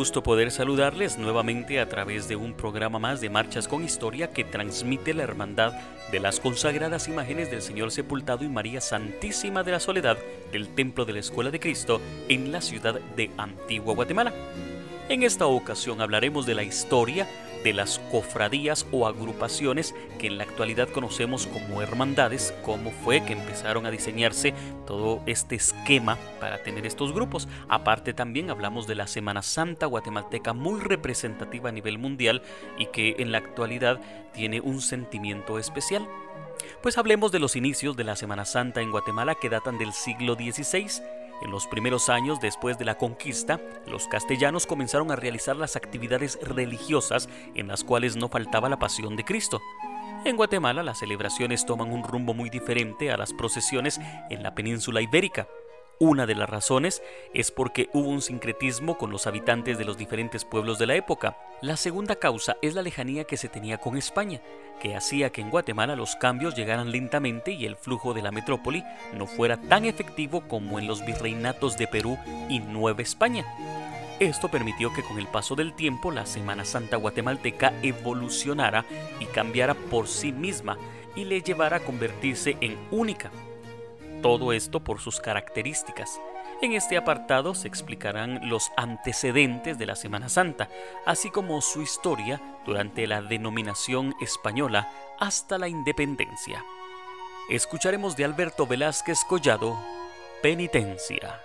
gusto poder saludarles nuevamente a través de un programa más de Marchas con Historia que transmite la hermandad de las consagradas imágenes del Señor Sepultado y María Santísima de la Soledad del Templo de la Escuela de Cristo en la ciudad de Antigua Guatemala. En esta ocasión hablaremos de la historia de las cofradías o agrupaciones que en la actualidad conocemos como hermandades, cómo fue que empezaron a diseñarse todo este esquema para tener estos grupos. Aparte también hablamos de la Semana Santa guatemalteca muy representativa a nivel mundial y que en la actualidad tiene un sentimiento especial. Pues hablemos de los inicios de la Semana Santa en Guatemala que datan del siglo XVI en los primeros años después de la conquista, los castellanos comenzaron a realizar las actividades religiosas en las cuales no faltaba la pasión de Cristo. En Guatemala las celebraciones toman un rumbo muy diferente a las procesiones en la península ibérica. Una de las razones es porque hubo un sincretismo con los habitantes de los diferentes pueblos de la época. La segunda causa es la lejanía que se tenía con España, que hacía que en Guatemala los cambios llegaran lentamente y el flujo de la metrópoli no fuera tan efectivo como en los virreinatos de Perú y Nueva España. Esto permitió que con el paso del tiempo la Semana Santa guatemalteca evolucionara y cambiara por sí misma y le llevara a convertirse en única todo esto por sus características. En este apartado se explicarán los antecedentes de la Semana Santa, así como su historia durante la denominación española hasta la independencia. Escucharemos de Alberto Velázquez Collado, Penitencia.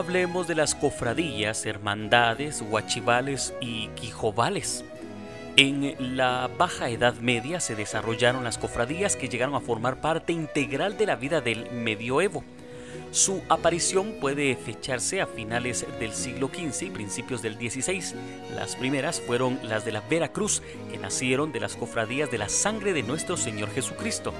Hablemos de las cofradías, hermandades, huachivales y quijovales. En la Baja Edad Media se desarrollaron las cofradías que llegaron a formar parte integral de la vida del medioevo. Su aparición puede fecharse a finales del siglo XV y principios del XVI. Las primeras fueron las de la Veracruz, que nacieron de las cofradías de la sangre de nuestro Señor Jesucristo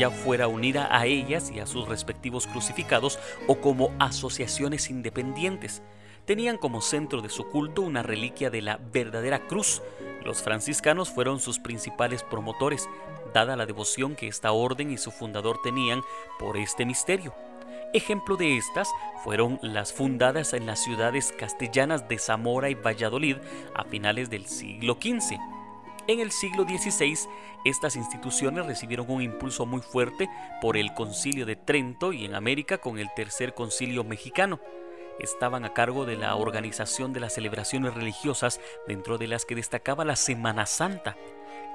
ya fuera unida a ellas y a sus respectivos crucificados o como asociaciones independientes. Tenían como centro de su culto una reliquia de la verdadera cruz. Los franciscanos fueron sus principales promotores, dada la devoción que esta orden y su fundador tenían por este misterio. Ejemplo de estas fueron las fundadas en las ciudades castellanas de Zamora y Valladolid a finales del siglo XV. En el siglo XVI, estas instituciones recibieron un impulso muy fuerte por el Concilio de Trento y en América con el Tercer Concilio Mexicano. Estaban a cargo de la organización de las celebraciones religiosas, dentro de las que destacaba la Semana Santa.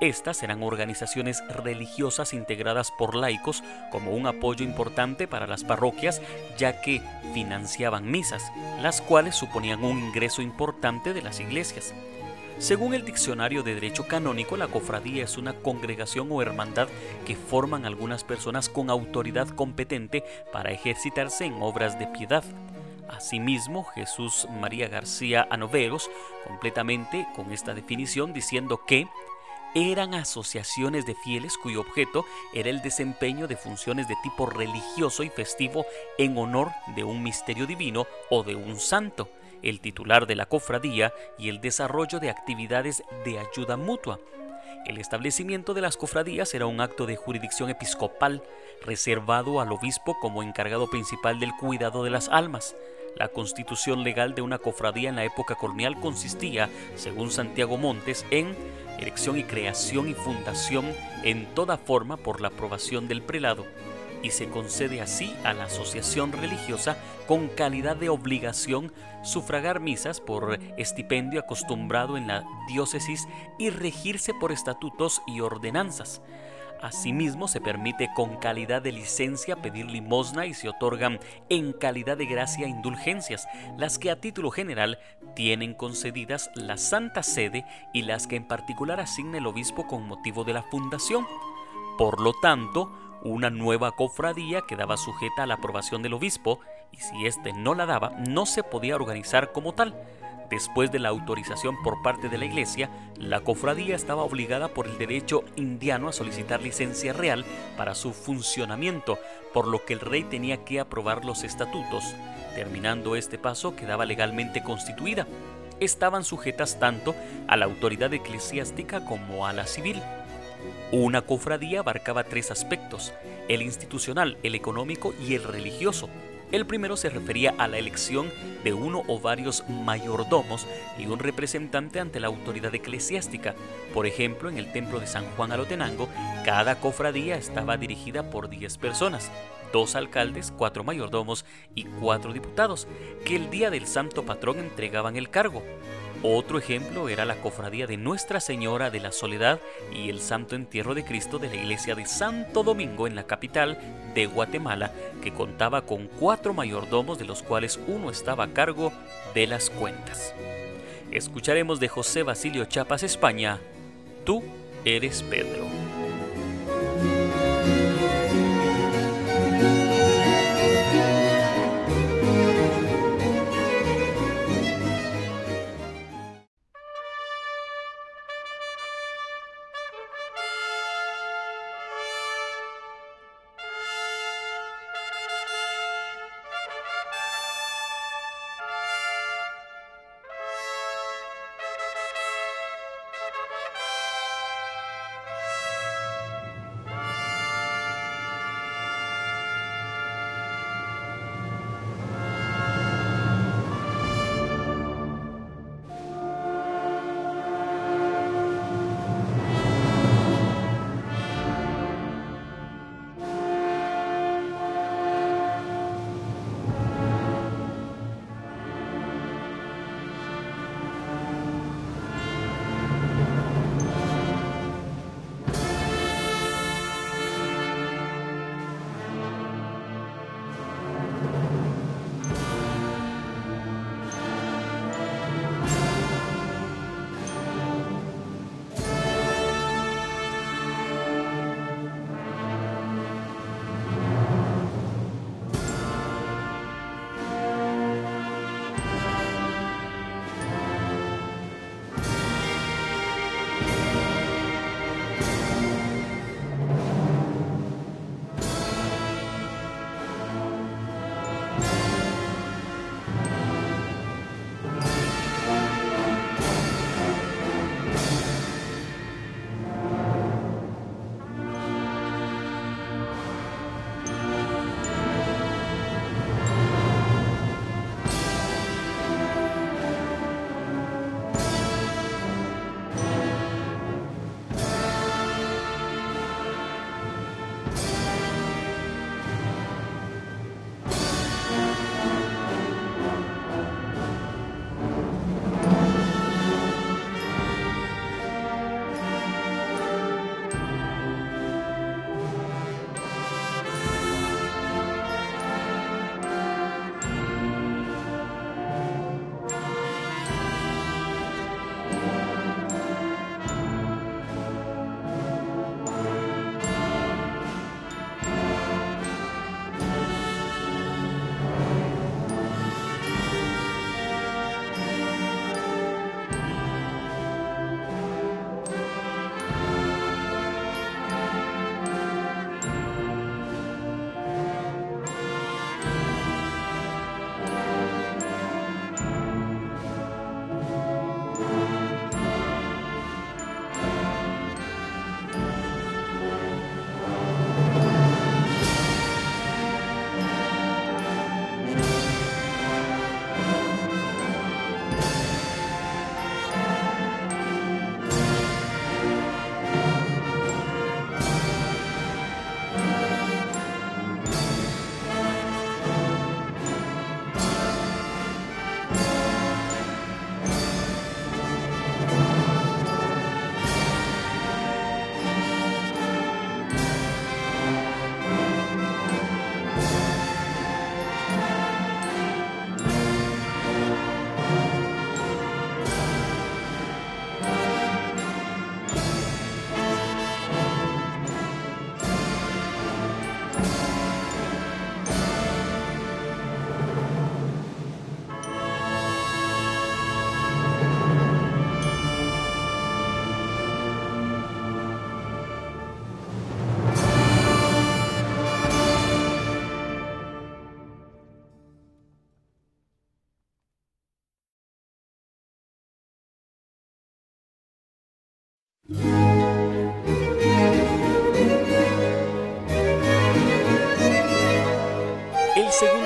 Estas eran organizaciones religiosas integradas por laicos como un apoyo importante para las parroquias, ya que financiaban misas, las cuales suponían un ingreso importante de las iglesias. Según el Diccionario de Derecho Canónico, la cofradía es una congregación o hermandad que forman algunas personas con autoridad competente para ejercitarse en obras de piedad. Asimismo, Jesús María García Anoveros completamente con esta definición diciendo que eran asociaciones de fieles cuyo objeto era el desempeño de funciones de tipo religioso y festivo en honor de un misterio divino o de un santo el titular de la cofradía y el desarrollo de actividades de ayuda mutua. El establecimiento de las cofradías era un acto de jurisdicción episcopal reservado al obispo como encargado principal del cuidado de las almas. La constitución legal de una cofradía en la época colonial consistía, según Santiago Montes, en elección y creación y fundación en toda forma por la aprobación del prelado y se concede así a la asociación religiosa con calidad de obligación sufragar misas por estipendio acostumbrado en la diócesis y regirse por estatutos y ordenanzas. Asimismo, se permite con calidad de licencia pedir limosna y se otorgan en calidad de gracia indulgencias, las que a título general tienen concedidas la Santa Sede y las que en particular asigna el obispo con motivo de la fundación. Por lo tanto, una nueva cofradía quedaba sujeta a la aprobación del obispo y si éste no la daba, no se podía organizar como tal. Después de la autorización por parte de la Iglesia, la cofradía estaba obligada por el derecho indiano a solicitar licencia real para su funcionamiento, por lo que el rey tenía que aprobar los estatutos. Terminando este paso, quedaba legalmente constituida. Estaban sujetas tanto a la autoridad eclesiástica como a la civil. Una cofradía abarcaba tres aspectos, el institucional, el económico y el religioso. El primero se refería a la elección de uno o varios mayordomos y un representante ante la autoridad eclesiástica. Por ejemplo, en el templo de San Juan Alotenango, cada cofradía estaba dirigida por 10 personas, dos alcaldes, cuatro mayordomos y cuatro diputados, que el día del santo patrón entregaban el cargo. Otro ejemplo era la cofradía de Nuestra Señora de la Soledad y el Santo Entierro de Cristo de la iglesia de Santo Domingo en la capital de Guatemala, que contaba con cuatro mayordomos de los cuales uno estaba a cargo de las cuentas. Escucharemos de José Basilio Chapas España, Tú eres Pedro.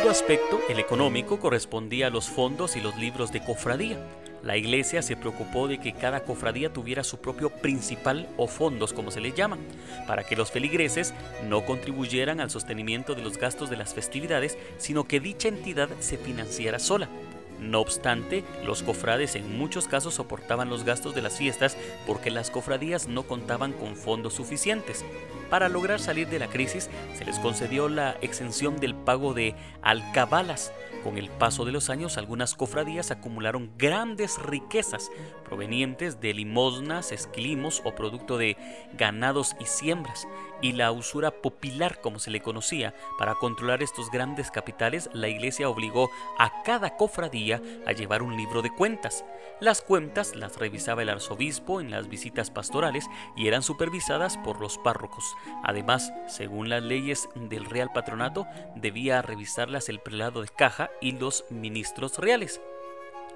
Aspecto, el económico, correspondía a los fondos y los libros de cofradía. La iglesia se preocupó de que cada cofradía tuviera su propio principal o fondos, como se les llama, para que los feligreses no contribuyeran al sostenimiento de los gastos de las festividades, sino que dicha entidad se financiara sola. No obstante, los cofrades en muchos casos soportaban los gastos de las fiestas porque las cofradías no contaban con fondos suficientes. Para lograr salir de la crisis, se les concedió la exención del pago de alcabalas. Con el paso de los años, algunas cofradías acumularon grandes riquezas provenientes de limosnas, esquilimos o producto de ganados y siembras. Y la usura popular, como se le conocía, para controlar estos grandes capitales, la iglesia obligó a cada cofradía a llevar un libro de cuentas. Las cuentas las revisaba el arzobispo en las visitas pastorales y eran supervisadas por los párrocos. Además, según las leyes del Real Patronato, debía revisarlas el prelado de caja y los ministros reales.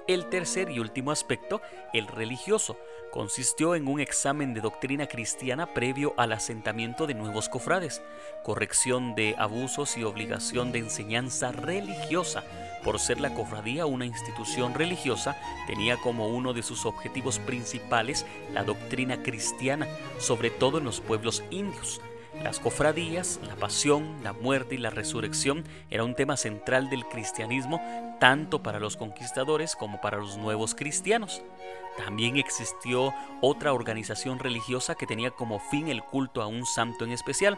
El tercer y último aspecto, el religioso, consistió en un examen de doctrina cristiana previo al asentamiento de nuevos cofrades, corrección de abusos y obligación de enseñanza religiosa. Por ser la cofradía una institución religiosa, tenía como uno de sus objetivos principales la doctrina cristiana, sobre todo en los pueblos indios. Las cofradías, la pasión, la muerte y la resurrección era un tema central del cristianismo tanto para los conquistadores como para los nuevos cristianos. También existió otra organización religiosa que tenía como fin el culto a un santo en especial.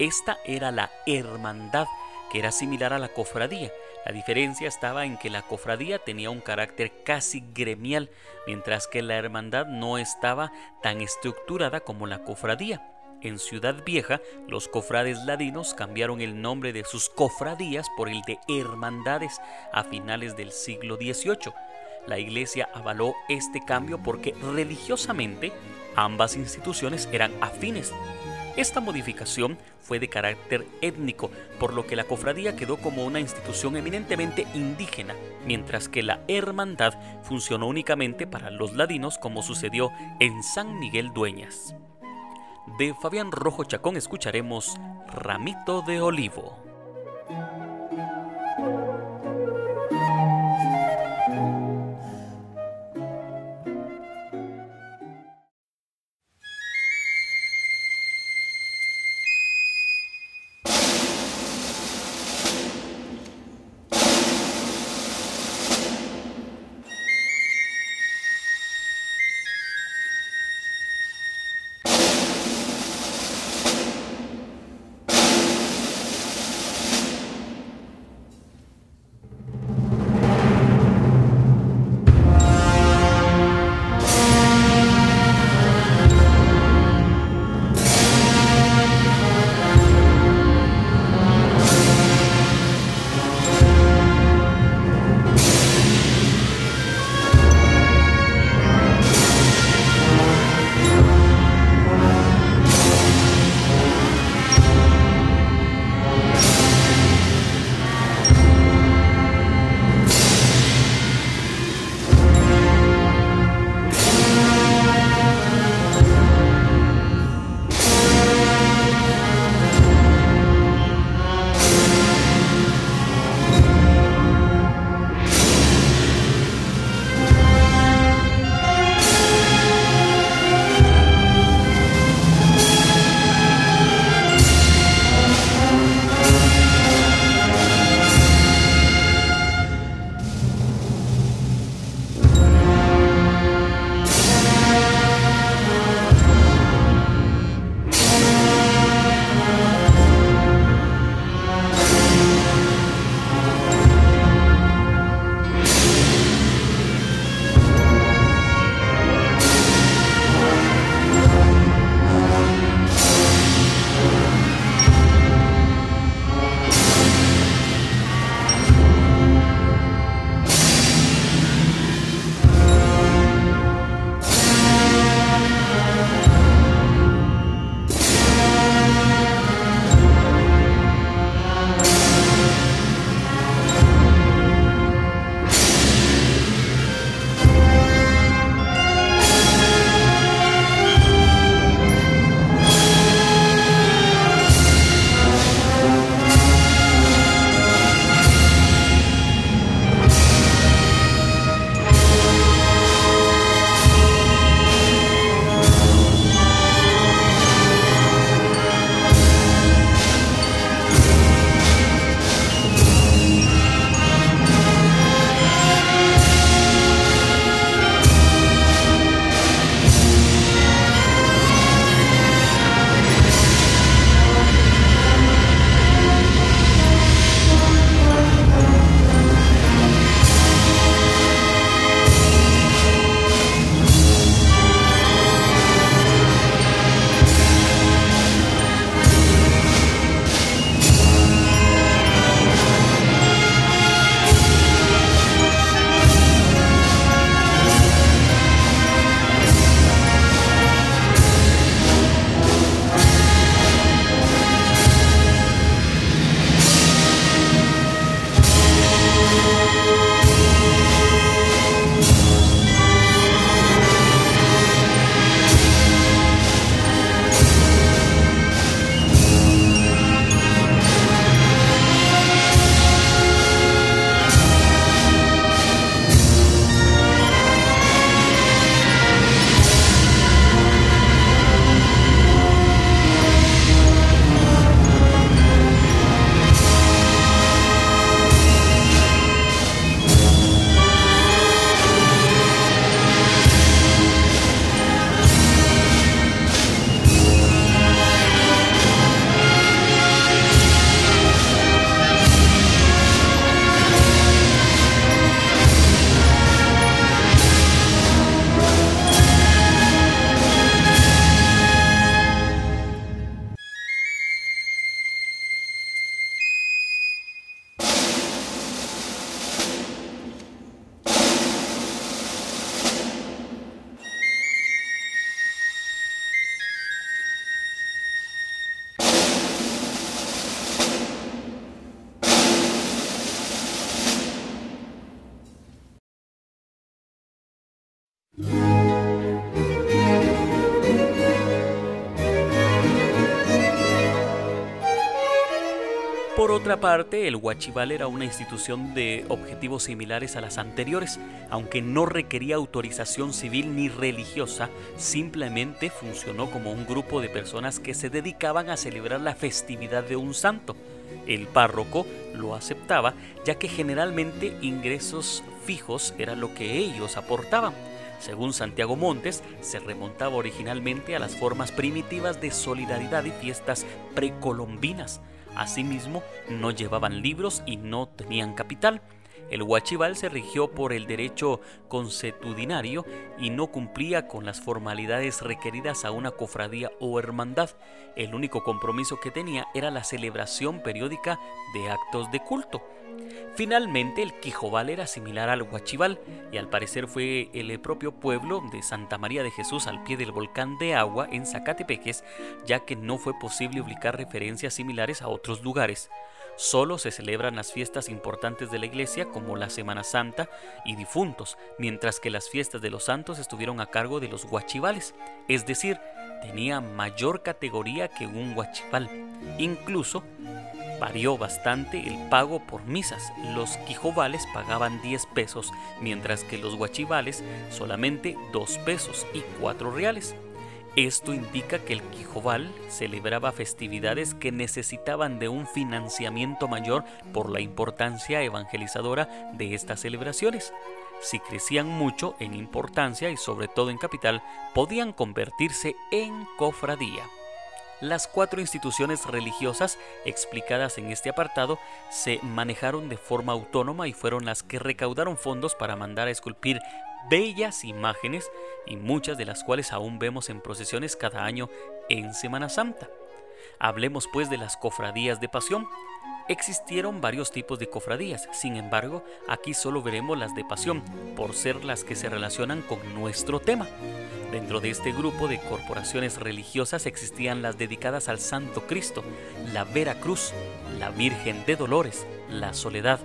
Esta era la hermandad, que era similar a la cofradía. La diferencia estaba en que la cofradía tenía un carácter casi gremial, mientras que la hermandad no estaba tan estructurada como la cofradía. En Ciudad Vieja, los cofrades ladinos cambiaron el nombre de sus cofradías por el de hermandades a finales del siglo XVIII. La iglesia avaló este cambio porque religiosamente ambas instituciones eran afines. Esta modificación fue de carácter étnico, por lo que la cofradía quedó como una institución eminentemente indígena, mientras que la hermandad funcionó únicamente para los ladinos como sucedió en San Miguel Dueñas. De Fabián Rojo Chacón escucharemos Ramito de Olivo. Otra parte, el Huachival era una institución de objetivos similares a las anteriores, aunque no requería autorización civil ni religiosa, simplemente funcionó como un grupo de personas que se dedicaban a celebrar la festividad de un santo. El párroco lo aceptaba ya que generalmente ingresos fijos era lo que ellos aportaban. Según Santiago Montes, se remontaba originalmente a las formas primitivas de solidaridad y fiestas precolombinas Asimismo, no llevaban libros y no tenían capital. El huachival se rigió por el derecho consuetudinario y no cumplía con las formalidades requeridas a una cofradía o hermandad. El único compromiso que tenía era la celebración periódica de actos de culto. Finalmente, el Quijobal era similar al Huachival y al parecer fue el propio pueblo de Santa María de Jesús al pie del volcán de agua en Zacatepeques, ya que no fue posible ubicar referencias similares a otros lugares. Solo se celebran las fiestas importantes de la iglesia como la Semana Santa y difuntos, mientras que las fiestas de los santos estuvieron a cargo de los huachivales, es decir, tenía mayor categoría que un huachival. Incluso Varió bastante el pago por misas. Los quijovales pagaban 10 pesos, mientras que los guachivales solamente 2 pesos y 4 reales. Esto indica que el Quijoval celebraba festividades que necesitaban de un financiamiento mayor por la importancia evangelizadora de estas celebraciones. Si crecían mucho en importancia y sobre todo en capital, podían convertirse en cofradía. Las cuatro instituciones religiosas explicadas en este apartado se manejaron de forma autónoma y fueron las que recaudaron fondos para mandar a esculpir bellas imágenes y muchas de las cuales aún vemos en procesiones cada año en Semana Santa. Hablemos pues de las cofradías de pasión. Existieron varios tipos de cofradías, sin embargo, aquí solo veremos las de pasión, por ser las que se relacionan con nuestro tema. Dentro de este grupo de corporaciones religiosas existían las dedicadas al Santo Cristo, la Vera Cruz, la Virgen de Dolores, la Soledad,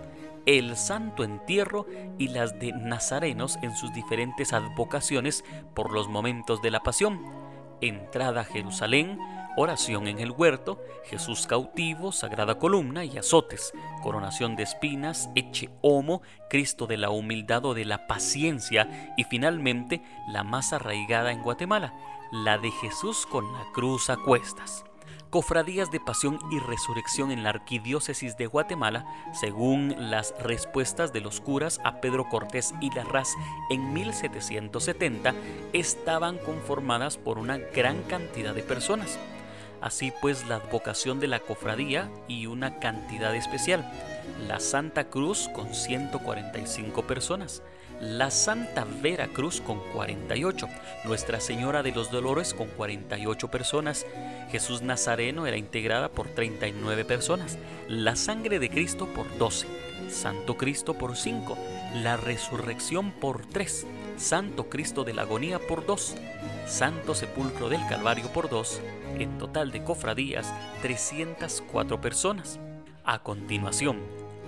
el Santo Entierro y las de Nazarenos en sus diferentes advocaciones por los momentos de la Pasión, entrada a Jerusalén, oración en el huerto, Jesús cautivo, sagrada columna y azotes, coronación de espinas, eche homo, Cristo de la humildad o de la paciencia y finalmente la más arraigada en Guatemala, la de Jesús con la cruz a cuestas cofradías de pasión y resurrección en la arquidiócesis de Guatemala, según las respuestas de los curas a Pedro Cortés y Larraz en 1770, estaban conformadas por una gran cantidad de personas. Así pues, la advocación de la cofradía y una cantidad especial. La Santa Cruz con 145 personas, la Santa Vera Cruz con 48, Nuestra Señora de los Dolores con 48 personas, Jesús Nazareno era integrada por 39 personas, la Sangre de Cristo por 12, Santo Cristo por 5, la Resurrección por 3, Santo Cristo de la Agonía por 2, Santo Sepulcro del Calvario por 2, en total de cofradías 304 personas. A continuación,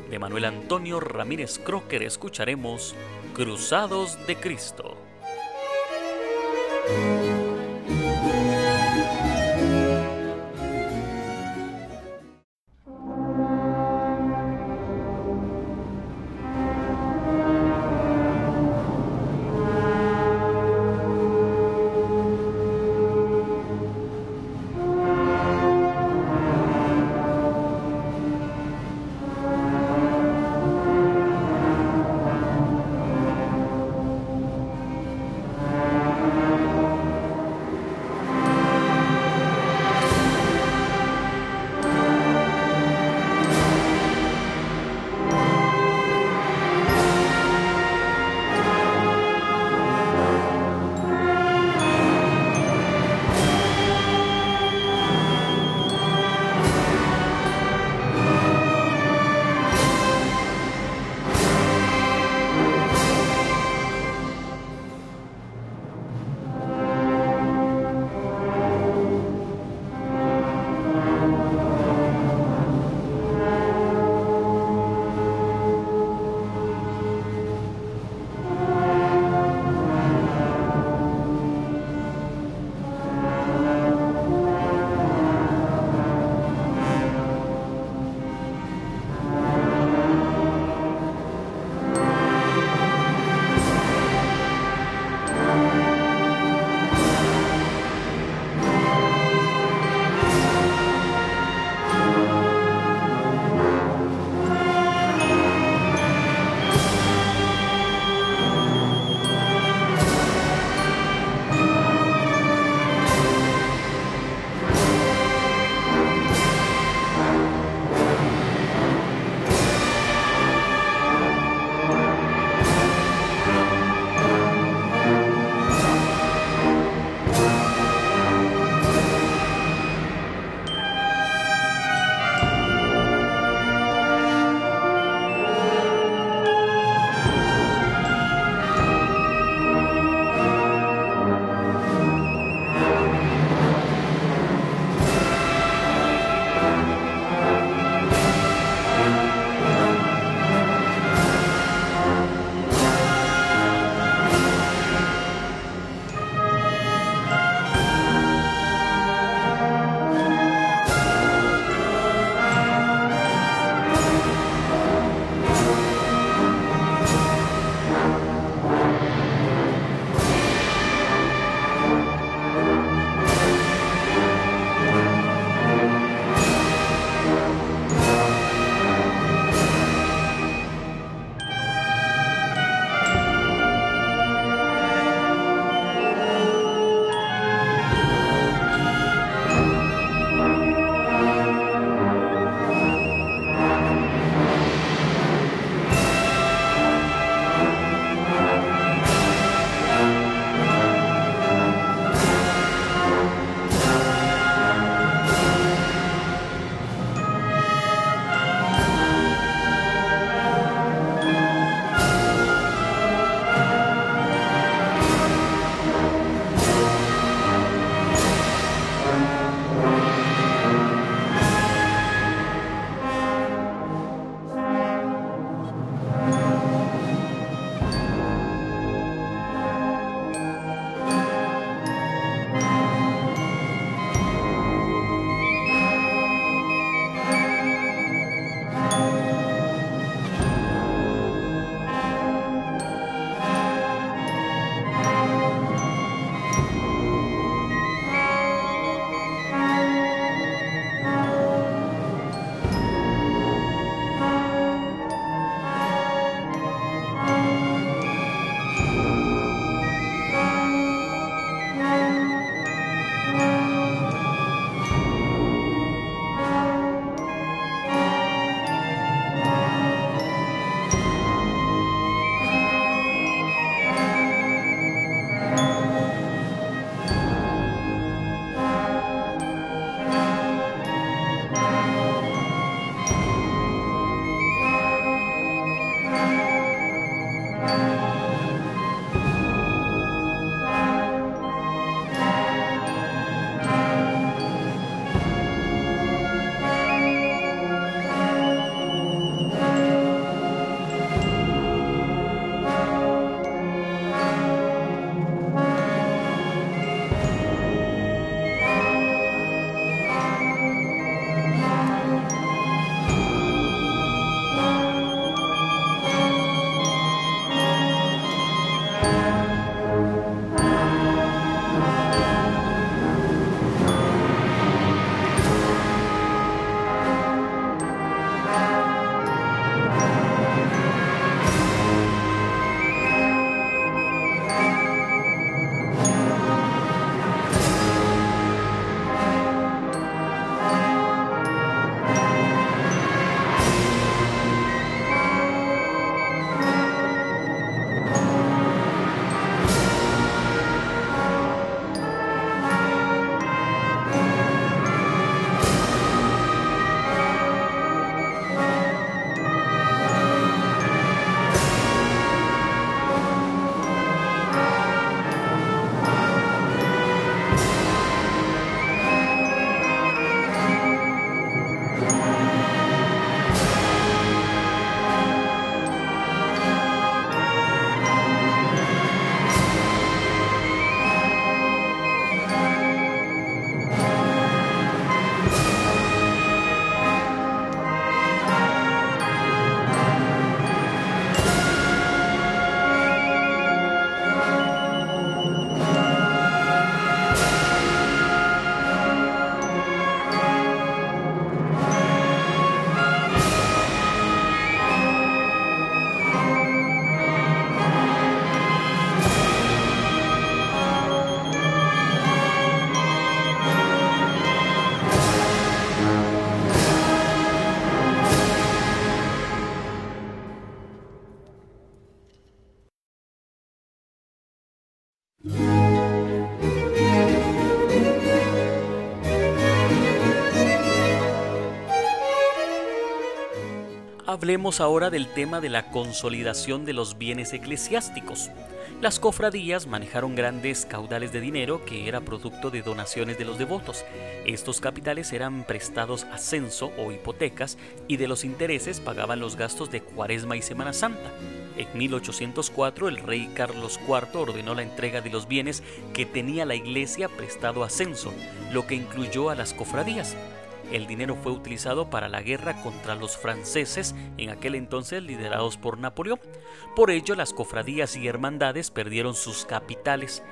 de Manuel Antonio Ramírez Crocker escucharemos Cruzados de Cristo. Hablemos ahora del tema de la consolidación de los bienes eclesiásticos. Las cofradías manejaron grandes caudales de dinero que era producto de donaciones de los devotos. Estos capitales eran prestados a censo o hipotecas y de los intereses pagaban los gastos de Cuaresma y Semana Santa. En 1804 el rey Carlos IV ordenó la entrega de los bienes que tenía la iglesia prestado a censo, lo que incluyó a las cofradías. El dinero fue utilizado para la guerra contra los franceses, en aquel entonces liderados por Napoleón. Por ello, las cofradías y hermandades perdieron sus capitales.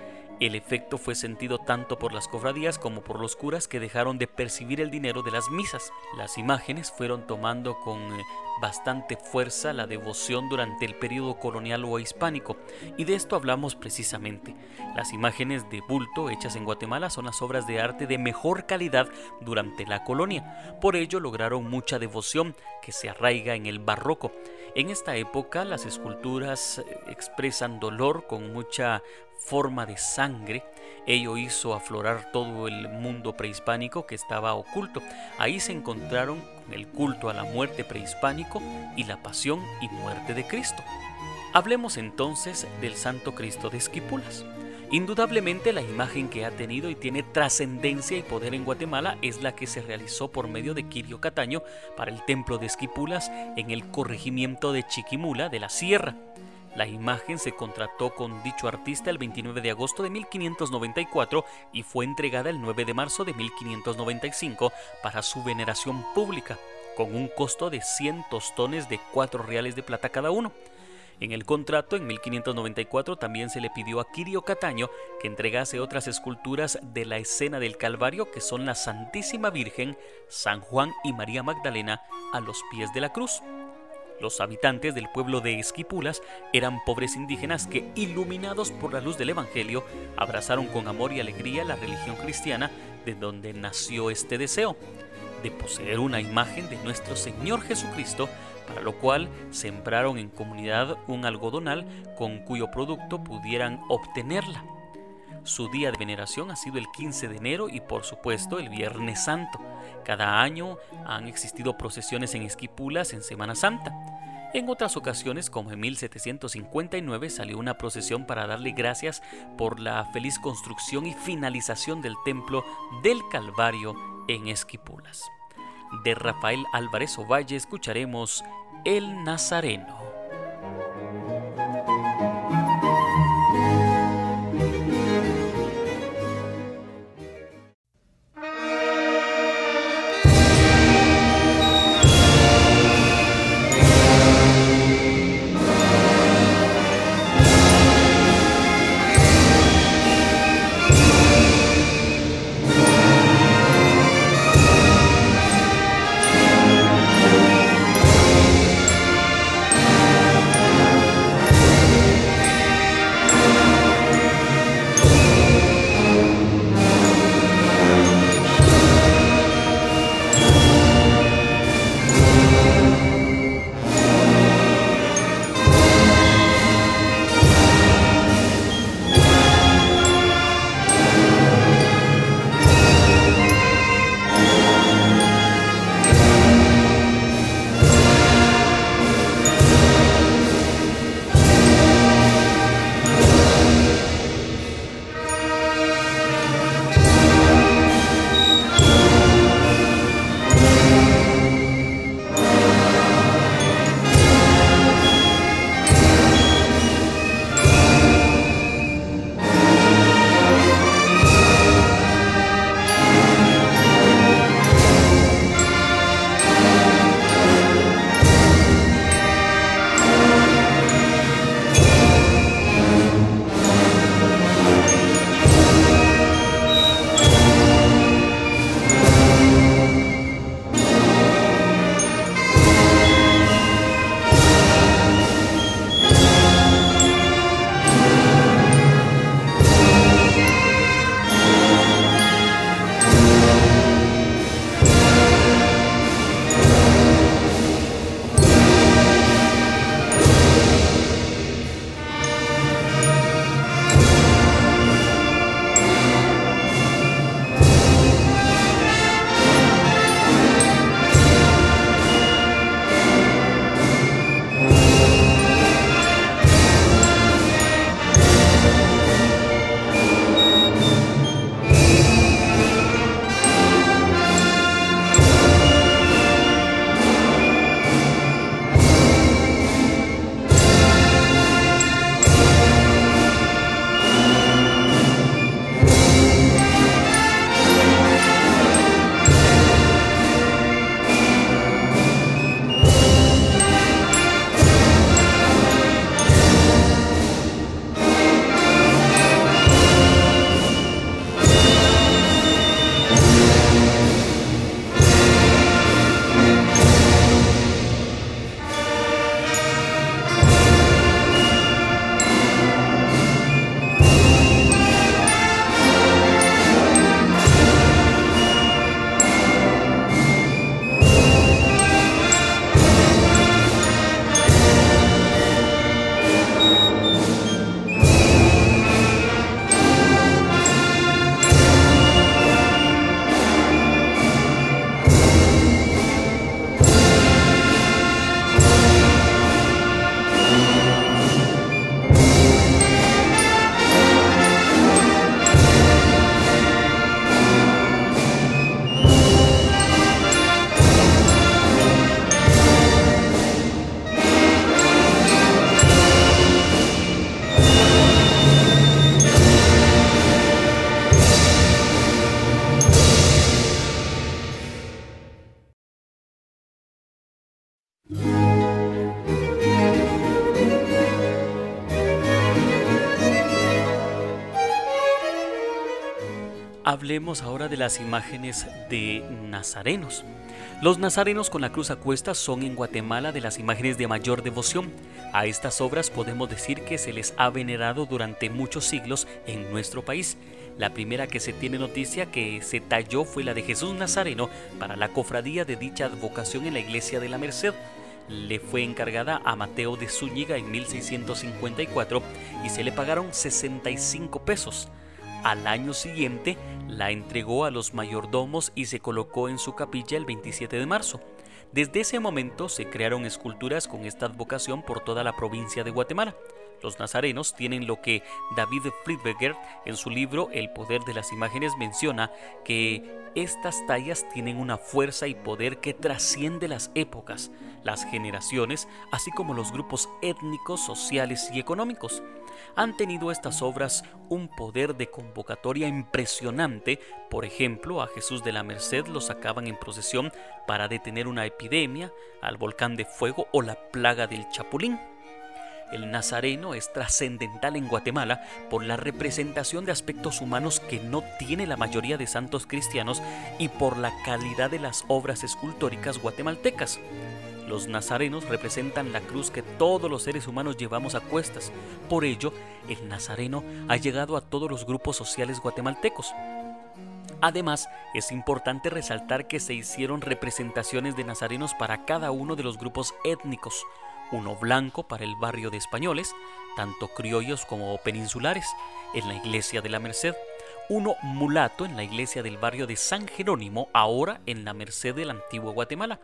El efecto fue sentido tanto por las cofradías como por los curas que dejaron de percibir el dinero de las misas. Las imágenes fueron tomando con eh, bastante fuerza la devoción durante el periodo colonial o hispánico, y de esto hablamos precisamente. Las imágenes de bulto hechas en Guatemala son las obras de arte de mejor calidad durante la colonia, por ello lograron mucha devoción que se arraiga en el barroco. En esta época las esculturas eh, expresan dolor con mucha forma de sangre. Ello hizo aflorar todo el mundo prehispánico que estaba oculto. Ahí se encontraron con el culto a la muerte prehispánico y la pasión y muerte de Cristo. Hablemos entonces del Santo Cristo de Esquipulas. Indudablemente la imagen que ha tenido y tiene trascendencia y poder en Guatemala es la que se realizó por medio de Quirio Cataño para el templo de Esquipulas en el corregimiento de Chiquimula de la Sierra. La imagen se contrató con dicho artista el 29 de agosto de 1594 y fue entregada el 9 de marzo de 1595 para su veneración pública, con un costo de 100 tostones de 4 reales de plata cada uno. En el contrato, en 1594, también se le pidió a Quirio Cataño que entregase otras esculturas de la escena del Calvario, que son la Santísima Virgen, San Juan y María Magdalena, a los pies de la cruz. Los habitantes del pueblo de Esquipulas eran pobres indígenas que, iluminados por la luz del Evangelio, abrazaron con amor y alegría la religión cristiana de donde nació este deseo, de poseer una imagen de nuestro Señor Jesucristo, para lo cual sembraron en comunidad un algodonal con cuyo producto pudieran obtenerla. Su día de veneración ha sido el 15 de enero y por supuesto el Viernes Santo. Cada año han existido procesiones en Esquipulas en Semana Santa. En otras ocasiones, como en 1759, salió una procesión para darle gracias por la feliz construcción y finalización del templo del Calvario en Esquipulas. De Rafael Álvarez Ovalle escucharemos El Nazareno. Hablemos ahora de las imágenes de nazarenos. Los nazarenos con la cruz a cuestas son en Guatemala de las imágenes de mayor devoción. A estas obras podemos decir que se les ha venerado durante muchos siglos en nuestro país. La primera que se tiene noticia que se talló fue la de Jesús Nazareno para la cofradía de dicha advocación en la iglesia de la Merced. Le fue encargada a Mateo de Zúñiga en 1654 y se le pagaron 65 pesos. Al año siguiente la entregó a los mayordomos y se colocó en su capilla el 27 de marzo. Desde ese momento se crearon esculturas con esta advocación por toda la provincia de Guatemala. Los nazarenos tienen lo que David Friedberger en su libro El poder de las imágenes menciona que estas tallas tienen una fuerza y poder que trasciende las épocas, las generaciones, así como los grupos étnicos, sociales y económicos. Han tenido estas obras un poder de convocatoria impresionante, por ejemplo, a Jesús de la Merced lo sacaban en procesión para detener una epidemia, al volcán de fuego o la plaga del chapulín. El nazareno es trascendental en Guatemala por la representación de aspectos humanos que no tiene la mayoría de santos cristianos y por la calidad de las obras escultóricas guatemaltecas. Los nazarenos representan la cruz que todos los seres humanos llevamos a cuestas. Por ello, el nazareno ha llegado a todos los grupos sociales guatemaltecos. Además, es importante resaltar que se hicieron representaciones de nazarenos para cada uno de los grupos étnicos, uno blanco para el barrio de españoles, tanto criollos como peninsulares, en la iglesia de la Merced, uno mulato en la iglesia del barrio de San Jerónimo, ahora en la Merced del antiguo Guatemala,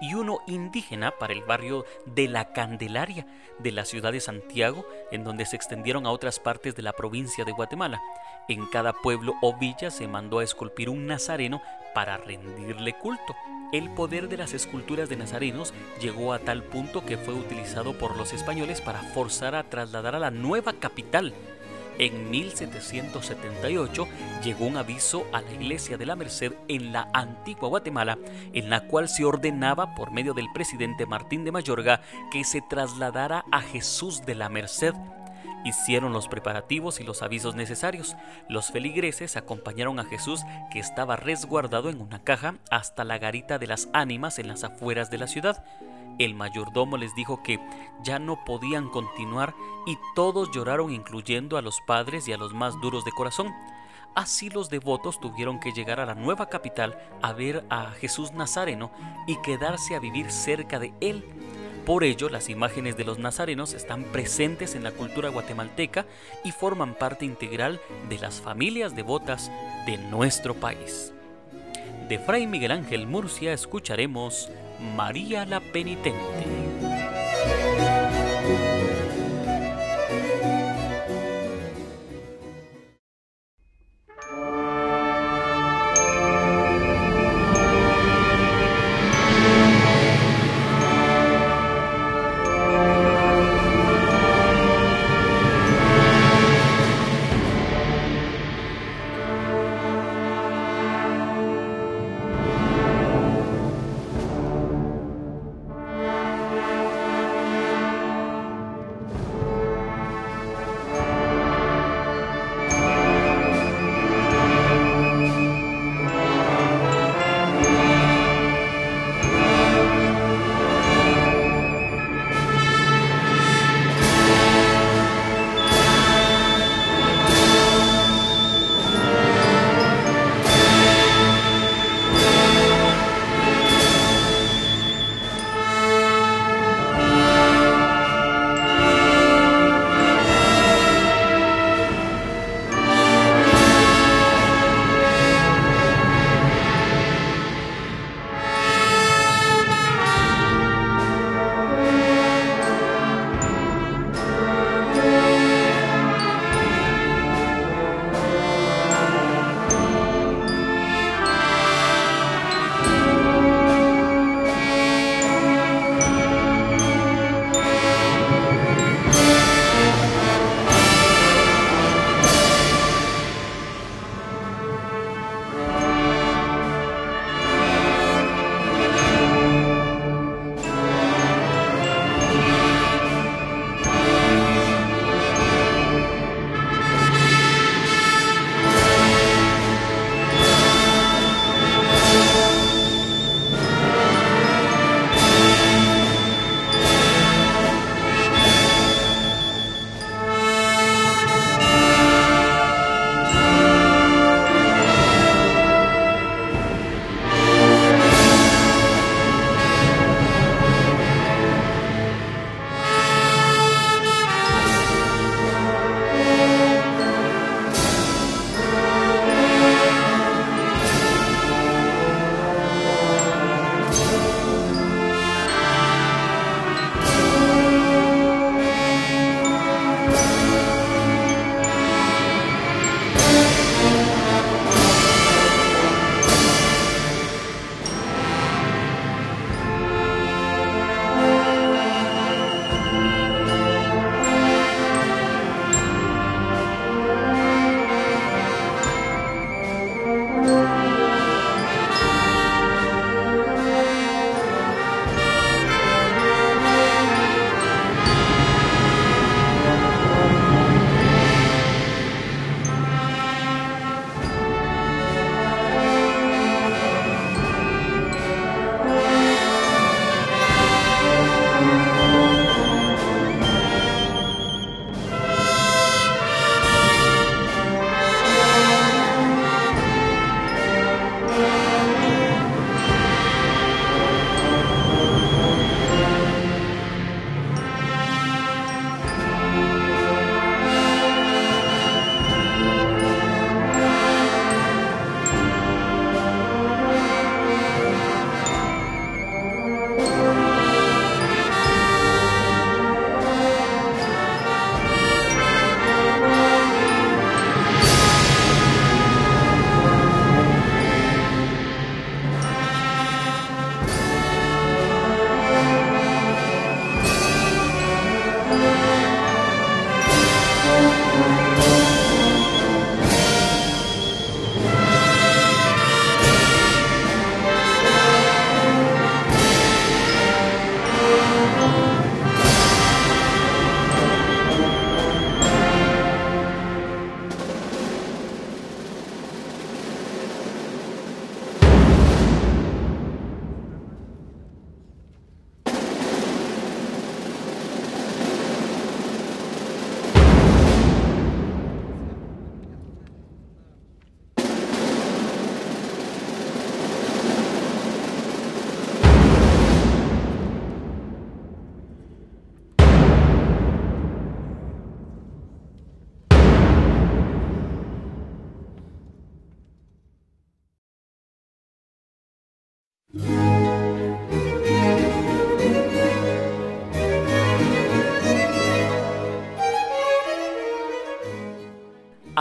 y uno indígena para el barrio de la Candelaria de la ciudad de Santiago, en donde se extendieron a otras partes de la provincia de Guatemala. En cada pueblo o villa se mandó a esculpir un nazareno para rendirle culto. El poder de las esculturas de nazarenos llegó a tal punto que fue utilizado por los españoles para forzar a trasladar a la nueva capital. En 1778 llegó un aviso a la iglesia de la Merced en la antigua Guatemala, en la cual se ordenaba por medio del presidente Martín de Mayorga que se trasladara a Jesús de la Merced Hicieron los preparativos y los avisos necesarios. Los feligreses acompañaron a Jesús, que estaba resguardado en una caja, hasta la garita de las ánimas en las afueras de la ciudad. El mayordomo les dijo que ya no podían continuar y todos lloraron incluyendo a los padres y a los más duros de corazón. Así los devotos tuvieron que llegar a la nueva capital a ver a Jesús Nazareno y quedarse a vivir cerca de él por ello, las imágenes de los nazarenos están presentes en la cultura guatemalteca y forman parte integral de las familias devotas de nuestro país. De Fray Miguel Ángel Murcia escucharemos María la Penitente.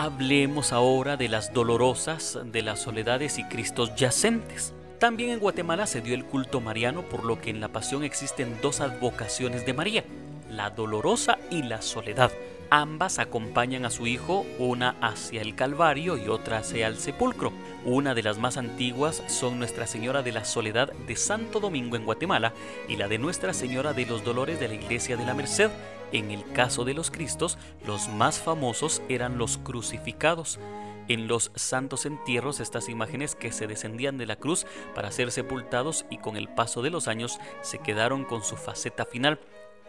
Hablemos ahora de las dolorosas, de las soledades y Cristos yacentes. También en Guatemala se dio el culto mariano, por lo que en la pasión existen dos advocaciones de María, la dolorosa y la soledad. Ambas acompañan a su hijo, una hacia el Calvario y otra hacia el sepulcro. Una de las más antiguas son Nuestra Señora de la Soledad de Santo Domingo en Guatemala y la de Nuestra Señora de los Dolores de la Iglesia de la Merced. En el caso de los Cristos, los más famosos eran los crucificados. En los santos entierros estas imágenes que se descendían de la cruz para ser sepultados y con el paso de los años se quedaron con su faceta final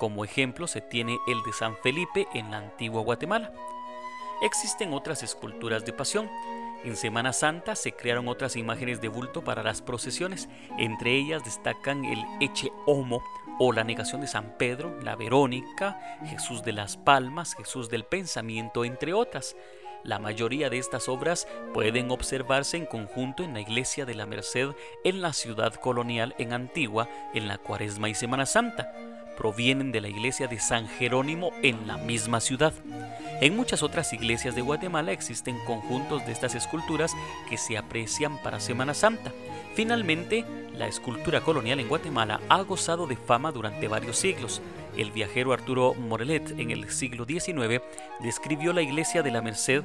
como ejemplo se tiene el de San Felipe en la antigua Guatemala. Existen otras esculturas de pasión. En Semana Santa se crearon otras imágenes de bulto para las procesiones. Entre ellas destacan el Eche Homo o la negación de San Pedro, la Verónica, Jesús de las Palmas, Jesús del Pensamiento, entre otras. La mayoría de estas obras pueden observarse en conjunto en la iglesia de la Merced en la ciudad colonial en Antigua en la Cuaresma y Semana Santa provienen de la iglesia de San Jerónimo en la misma ciudad. En muchas otras iglesias de Guatemala existen conjuntos de estas esculturas que se aprecian para Semana Santa. Finalmente, la escultura colonial en Guatemala ha gozado de fama durante varios siglos. El viajero Arturo Morelet en el siglo XIX describió la iglesia de la Merced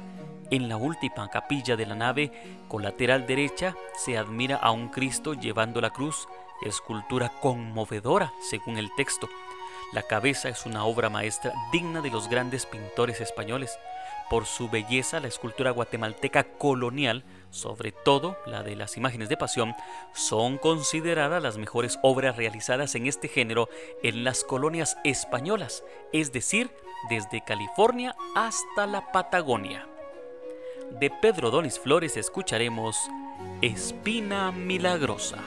en la última capilla de la nave colateral derecha se admira a un Cristo llevando la cruz escultura conmovedora según el texto. La cabeza es una obra maestra digna de los grandes pintores españoles. Por su belleza, la escultura guatemalteca colonial, sobre todo la de las imágenes de pasión, son consideradas las mejores obras realizadas en este género en las colonias españolas, es decir, desde California hasta la Patagonia. De Pedro Donis Flores escucharemos Espina Milagrosa.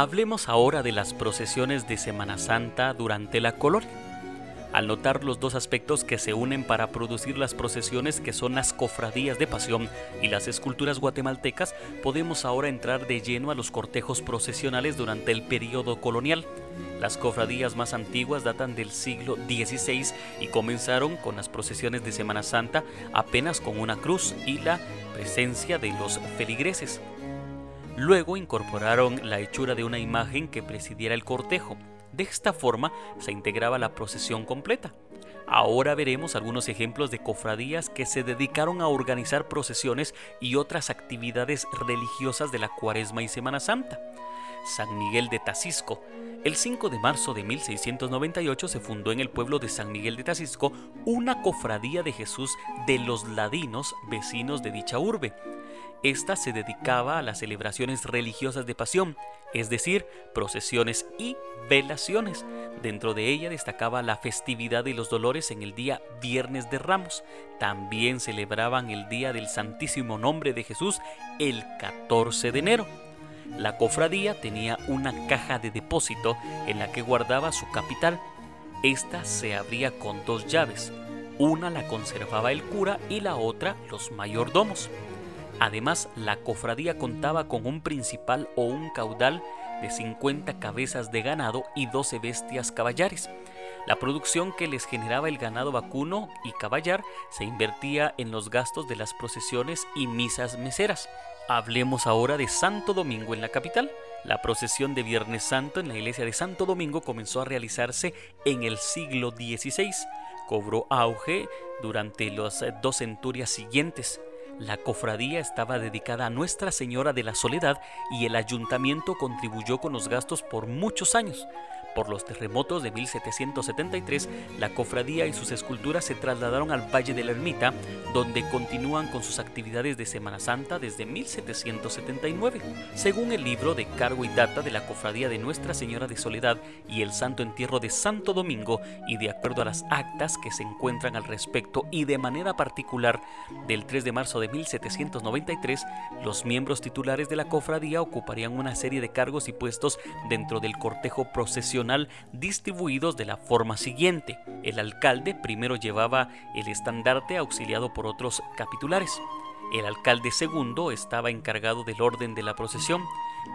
Hablemos ahora de las procesiones de Semana Santa durante la colonia. Al notar los dos aspectos que se unen para producir las procesiones que son las cofradías de pasión y las esculturas guatemaltecas, podemos ahora entrar de lleno a los cortejos procesionales durante el periodo colonial. Las cofradías más antiguas datan del siglo XVI y comenzaron con las procesiones de Semana Santa apenas con una cruz y la presencia de los feligreses. Luego incorporaron la hechura de una imagen que presidiera el cortejo. De esta forma se integraba la procesión completa. Ahora veremos algunos ejemplos de cofradías que se dedicaron a organizar procesiones y otras actividades religiosas de la Cuaresma y Semana Santa. San Miguel de Tacisco. El 5 de marzo de 1698 se fundó en el pueblo de San Miguel de Tacisco una cofradía de Jesús de los ladinos vecinos de dicha urbe. Esta se dedicaba a las celebraciones religiosas de pasión, es decir, procesiones y velaciones. Dentro de ella destacaba la festividad de los dolores en el día Viernes de Ramos. También celebraban el Día del Santísimo Nombre de Jesús el 14 de enero. La cofradía tenía una caja de depósito en la que guardaba su capital. Esta se abría con dos llaves. Una la conservaba el cura y la otra los mayordomos. Además, la cofradía contaba con un principal o un caudal de 50 cabezas de ganado y 12 bestias caballares. La producción que les generaba el ganado vacuno y caballar se invertía en los gastos de las procesiones y misas meseras. Hablemos ahora de Santo Domingo en la capital. La procesión de Viernes Santo en la iglesia de Santo Domingo comenzó a realizarse en el siglo XVI. Cobró auge durante las dos centurias siguientes. La cofradía estaba dedicada a Nuestra Señora de la Soledad y el ayuntamiento contribuyó con los gastos por muchos años. Por los terremotos de 1773, la cofradía y sus esculturas se trasladaron al Valle de la Ermita, donde continúan con sus actividades de Semana Santa desde 1779. Según el libro de cargo y data de la cofradía de Nuestra Señora de Soledad y el Santo Entierro de Santo Domingo, y de acuerdo a las actas que se encuentran al respecto y de manera particular del 3 de marzo de 1793, los miembros titulares de la cofradía ocuparían una serie de cargos y puestos dentro del cortejo procesional distribuidos de la forma siguiente. El alcalde primero llevaba el estandarte auxiliado por otros capitulares. El alcalde segundo estaba encargado del orden de la procesión.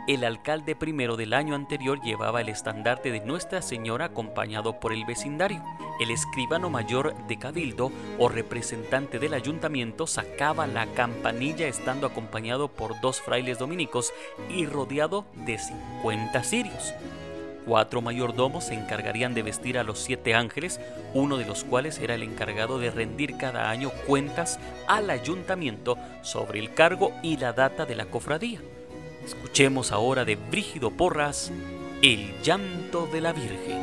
El alcalde primero del año anterior llevaba el estandarte de Nuestra Señora acompañado por el vecindario. El escribano mayor de Cabildo o representante del ayuntamiento sacaba la campanilla estando acompañado por dos frailes dominicos y rodeado de 50 sirios. Cuatro mayordomos se encargarían de vestir a los siete ángeles, uno de los cuales era el encargado de rendir cada año cuentas al ayuntamiento sobre el cargo y la data de la cofradía. Escuchemos ahora de Brígido Porras, El llanto de la Virgen.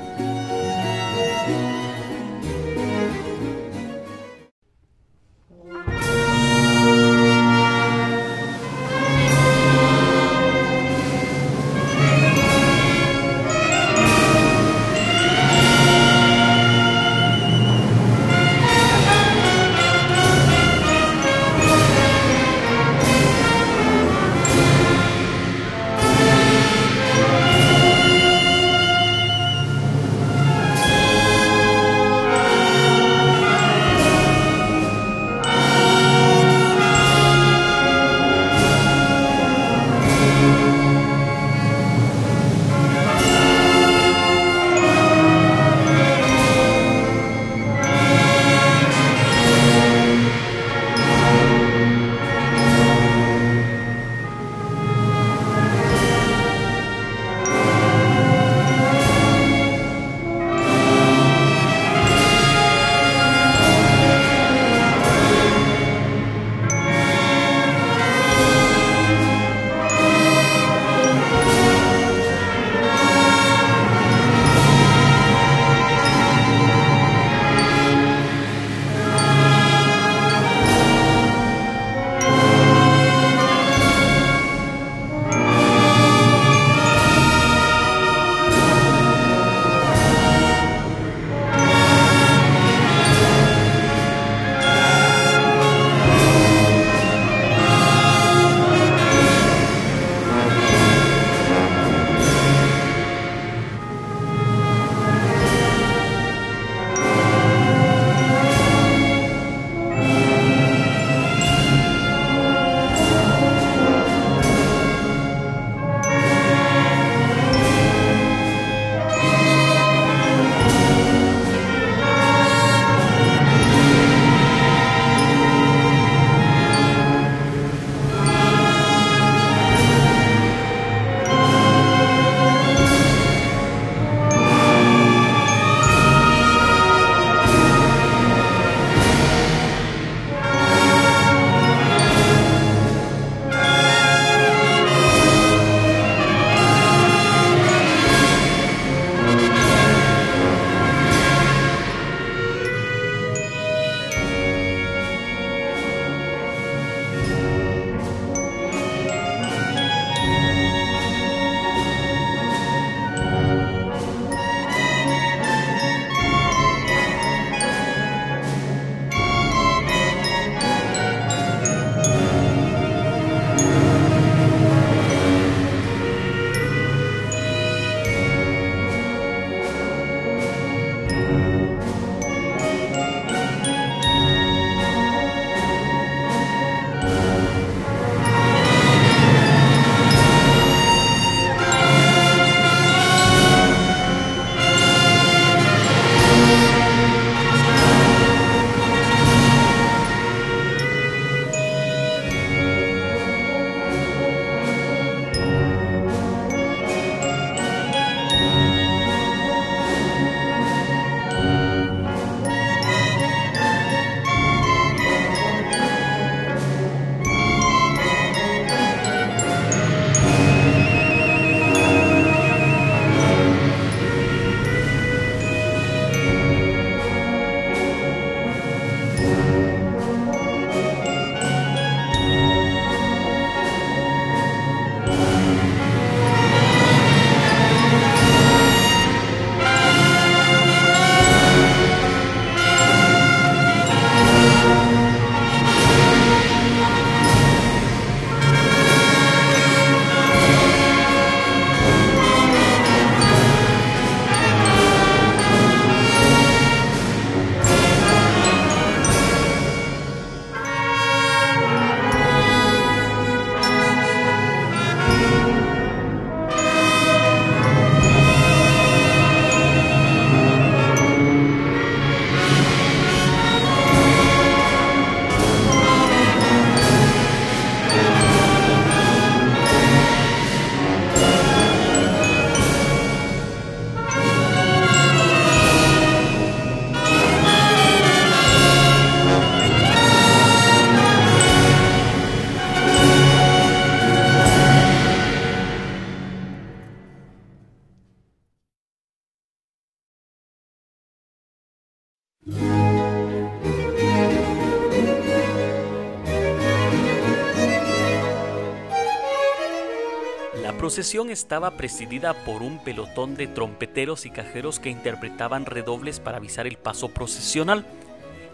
Procesión estaba presidida por un pelotón de trompeteros y cajeros que interpretaban redobles para avisar el paso procesional.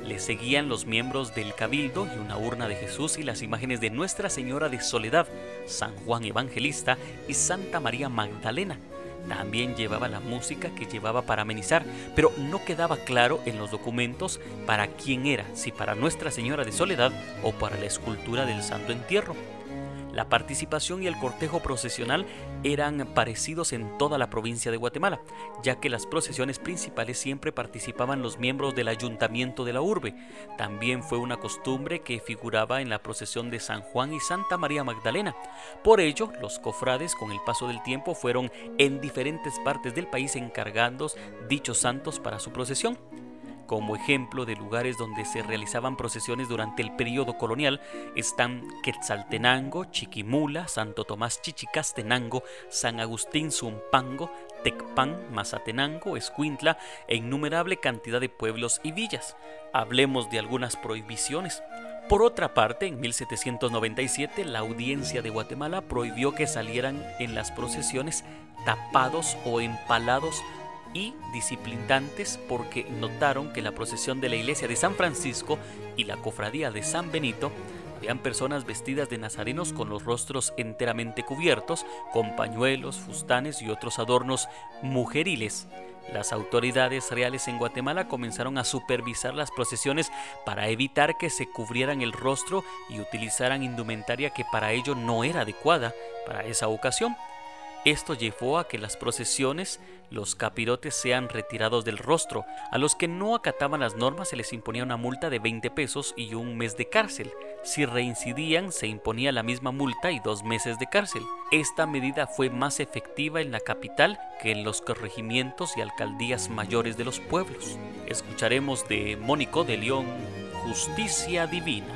Le seguían los miembros del cabildo y una urna de Jesús y las imágenes de Nuestra Señora de Soledad, San Juan Evangelista y Santa María Magdalena. También llevaba la música que llevaba para amenizar, pero no quedaba claro en los documentos para quién era, si para Nuestra Señora de Soledad o para la escultura del Santo Entierro. La participación y el cortejo procesional eran parecidos en toda la provincia de Guatemala, ya que las procesiones principales siempre participaban los miembros del ayuntamiento de la urbe. También fue una costumbre que figuraba en la procesión de San Juan y Santa María Magdalena. Por ello, los cofrades con el paso del tiempo fueron en diferentes partes del país encargando dichos santos para su procesión. Como ejemplo de lugares donde se realizaban procesiones durante el periodo colonial están Quetzaltenango, Chiquimula, Santo Tomás Chichicastenango, San Agustín Zumpango, Tecpan, Mazatenango, Escuintla e innumerable cantidad de pueblos y villas. Hablemos de algunas prohibiciones. Por otra parte, en 1797 la audiencia de Guatemala prohibió que salieran en las procesiones tapados o empalados y disciplinantes porque notaron que la procesión de la iglesia de San Francisco y la cofradía de San Benito habían personas vestidas de nazarenos con los rostros enteramente cubiertos, con pañuelos, fustanes y otros adornos mujeriles. Las autoridades reales en Guatemala comenzaron a supervisar las procesiones para evitar que se cubrieran el rostro y utilizaran indumentaria que para ello no era adecuada para esa ocasión. Esto llevó a que las procesiones, los capirotes sean retirados del rostro. A los que no acataban las normas se les imponía una multa de 20 pesos y un mes de cárcel. Si reincidían se imponía la misma multa y dos meses de cárcel. Esta medida fue más efectiva en la capital que en los corregimientos y alcaldías mayores de los pueblos. Escucharemos de Mónico de León, Justicia Divina.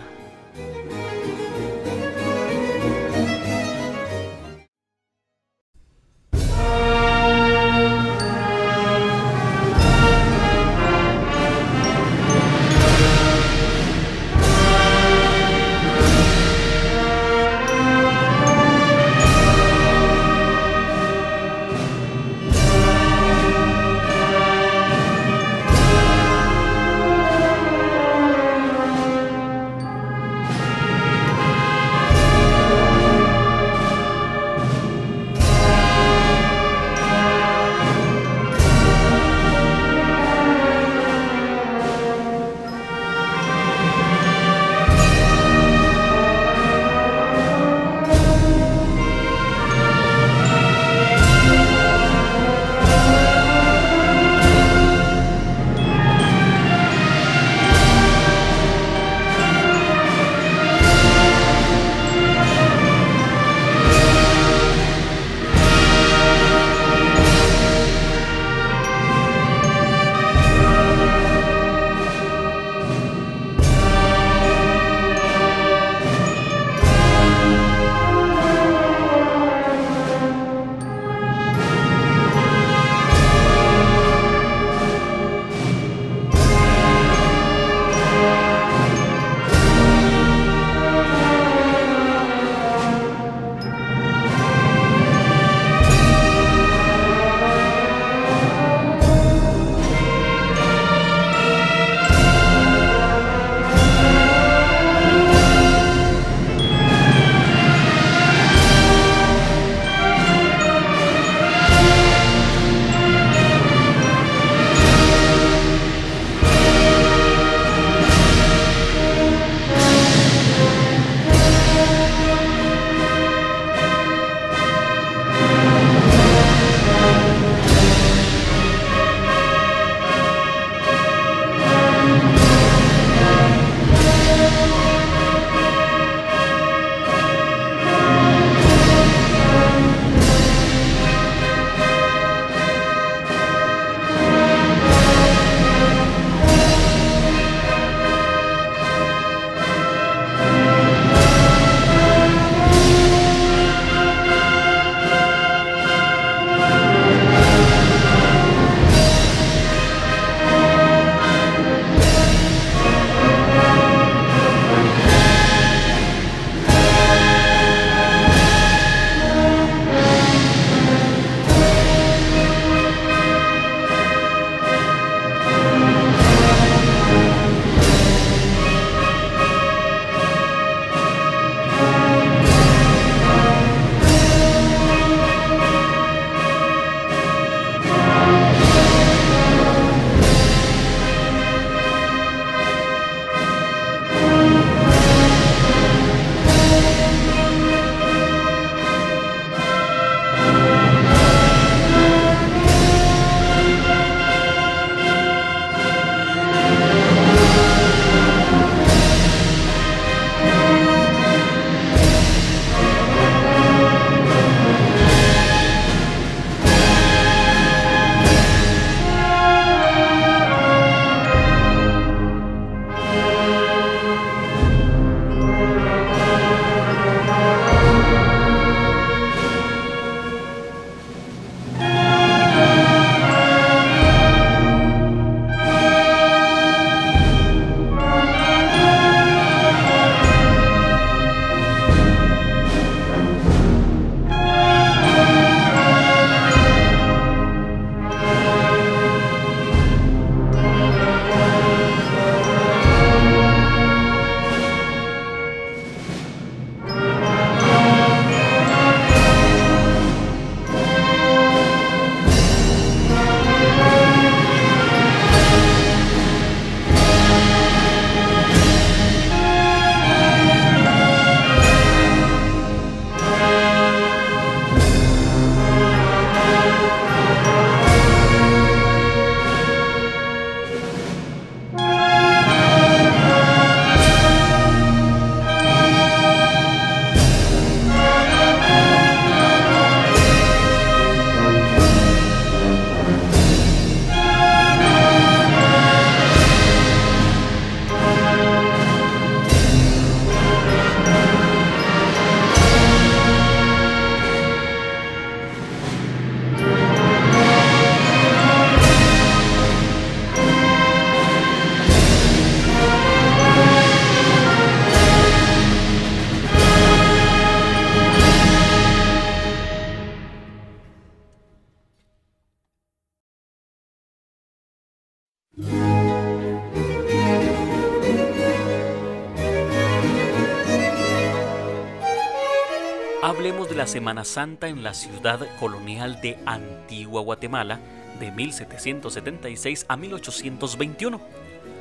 La Semana Santa en la ciudad colonial de Antigua Guatemala de 1776 a 1821.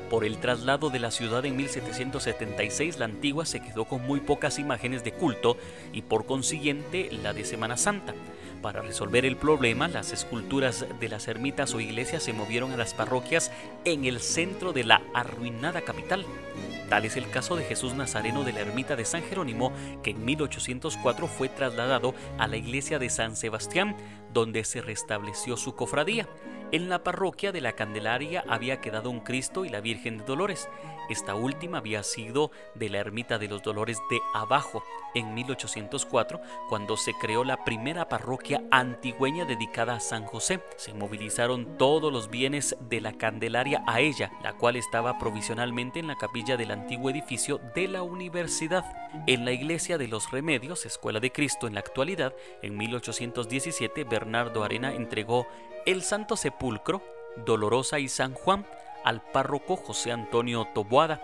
Por el traslado de la ciudad en 1776, la antigua se quedó con muy pocas imágenes de culto y por consiguiente la de Semana Santa. Para resolver el problema, las esculturas de las ermitas o iglesias se movieron a las parroquias en el centro de la arruinada capital. Tal es el caso de Jesús Nazareno de la ermita de San Jerónimo, que en 1804 fue trasladado a la iglesia de San Sebastián, donde se restableció su cofradía. En la parroquia de la Candelaria había quedado un Cristo y la Virgen de Dolores. Esta última había sido de la ermita de los Dolores de Abajo en 1804, cuando se creó la primera parroquia antigüeña dedicada a San José. Se movilizaron todos los bienes de la Candelaria a ella, la cual estaba provisionalmente en la capilla del antiguo edificio de la universidad. En la iglesia de los Remedios, Escuela de Cristo en la actualidad, en 1817 Bernardo Arena entregó el Santo Sepulcro, Dolorosa y San Juan al párroco José Antonio Toboada.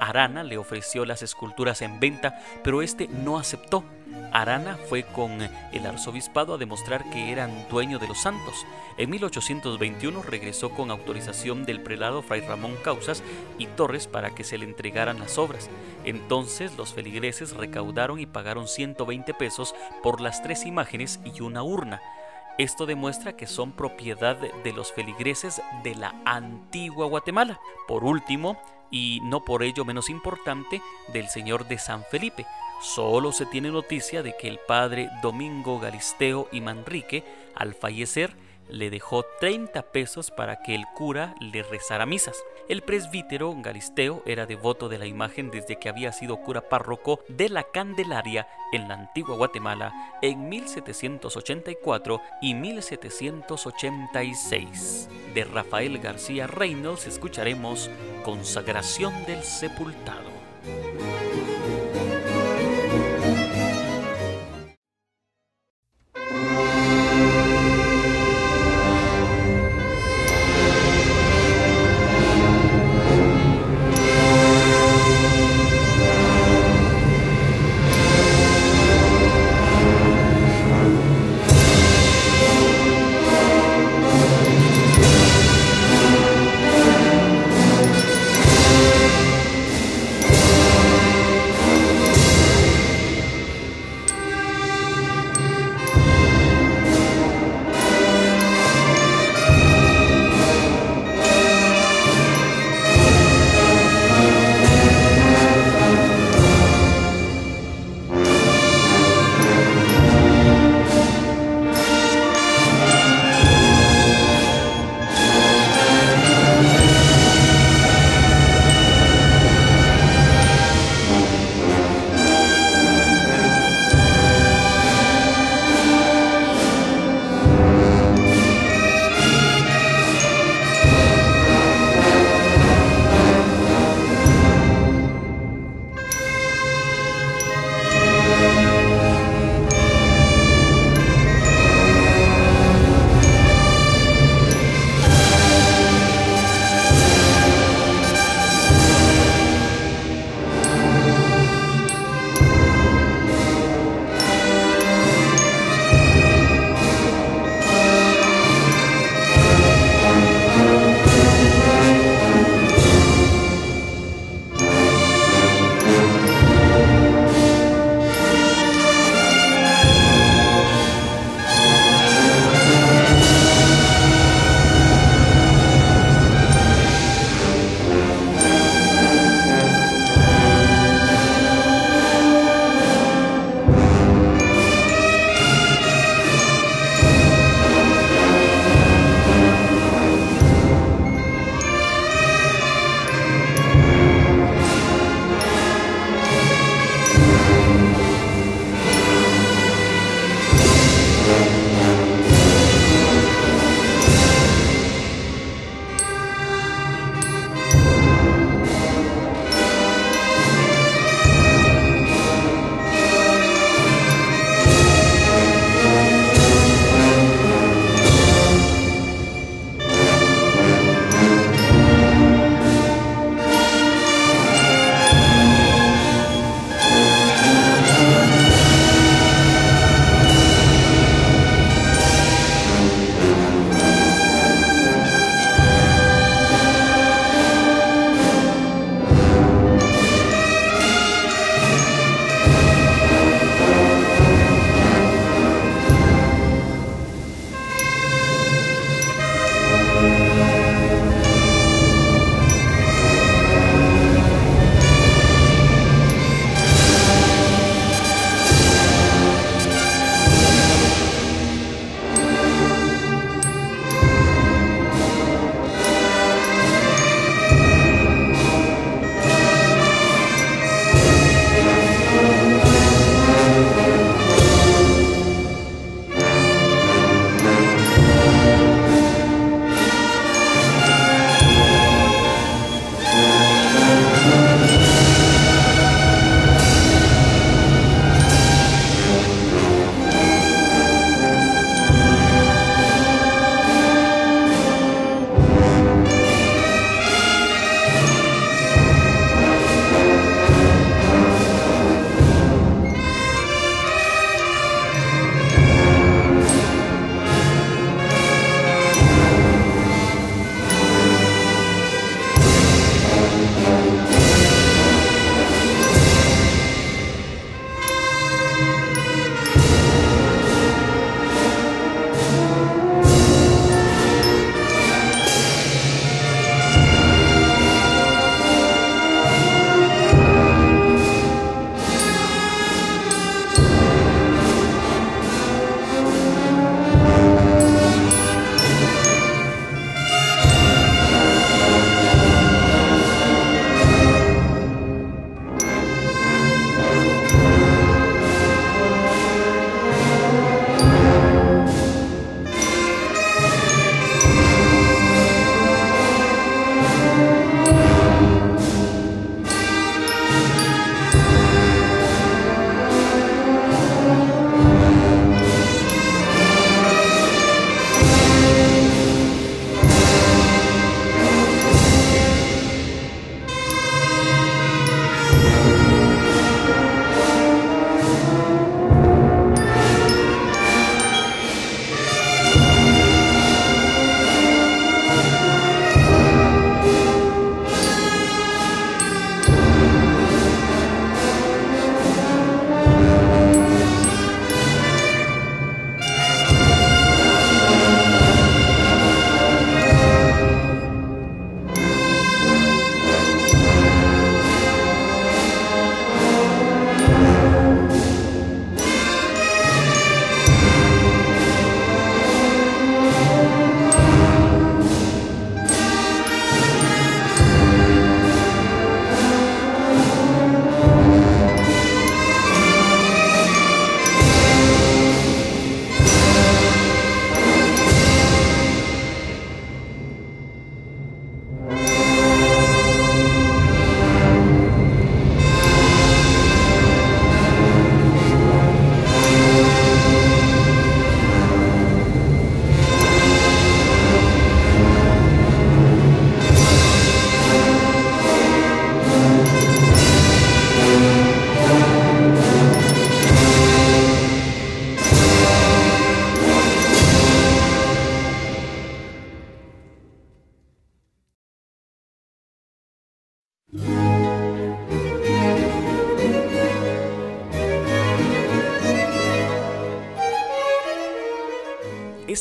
Arana le ofreció las esculturas en venta, pero este no aceptó. Arana fue con el arzobispado a demostrar que eran dueño de los santos. En 1821 regresó con autorización del prelado Fray Ramón Causas y Torres para que se le entregaran las obras. Entonces los feligreses recaudaron y pagaron 120 pesos por las tres imágenes y una urna. Esto demuestra que son propiedad de los feligreses de la antigua Guatemala. Por último, y no por ello menos importante, del señor de San Felipe. Solo se tiene noticia de que el padre Domingo Galisteo y Manrique, al fallecer, le dejó 30 pesos para que el cura le rezara misas. El presbítero Galisteo era devoto de la imagen desde que había sido cura párroco de la Candelaria en la antigua Guatemala en 1784 y 1786. De Rafael García Reynolds escucharemos Consagración del Sepultado.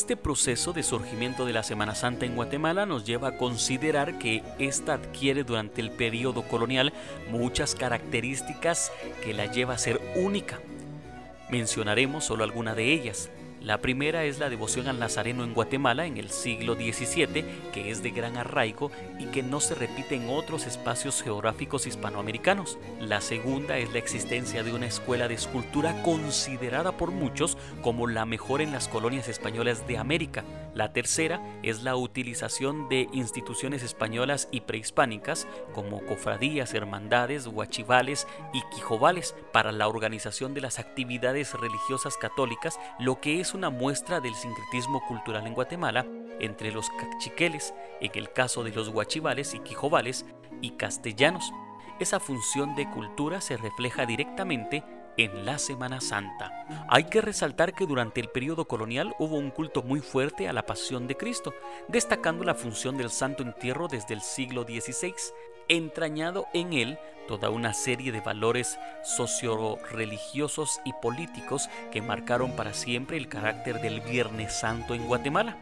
Este proceso de surgimiento de la Semana Santa en Guatemala nos lleva a considerar que ésta adquiere durante el periodo colonial muchas características que la lleva a ser única. Mencionaremos solo alguna de ellas. La primera es la devoción al Nazareno en Guatemala en el siglo XVII, que es de gran arraigo y que no se repite en otros espacios geográficos hispanoamericanos. La segunda es la existencia de una escuela de escultura considerada por muchos como la mejor en las colonias españolas de América. La tercera es la utilización de instituciones españolas y prehispánicas como cofradías, hermandades, huachivales y quijovales para la organización de las actividades religiosas católicas, lo que es una muestra del sincretismo cultural en Guatemala entre los cachiqueles, en el caso de los guachivales y quijovales, y castellanos. Esa función de cultura se refleja directamente en la Semana Santa. Hay que resaltar que durante el periodo colonial hubo un culto muy fuerte a la pasión de Cristo, destacando la función del Santo Entierro desde el siglo XVI, entrañado en él toda una serie de valores socio-religiosos y políticos que marcaron para siempre el carácter del Viernes Santo en Guatemala.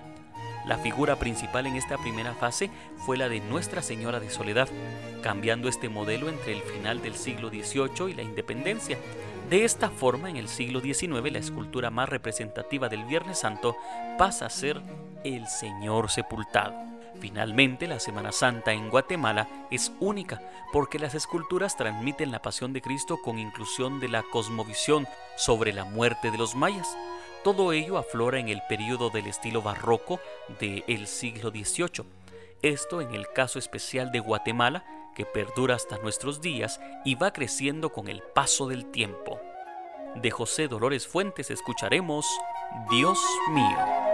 La figura principal en esta primera fase fue la de Nuestra Señora de Soledad, cambiando este modelo entre el final del siglo XVIII y la independencia. De esta forma, en el siglo XIX, la escultura más representativa del Viernes Santo pasa a ser el Señor sepultado. Finalmente, la Semana Santa en Guatemala es única porque las esculturas transmiten la pasión de Cristo con inclusión de la cosmovisión sobre la muerte de los mayas. Todo ello aflora en el periodo del estilo barroco del siglo XVIII. Esto en el caso especial de Guatemala, que perdura hasta nuestros días y va creciendo con el paso del tiempo. De José Dolores Fuentes escucharemos Dios mío.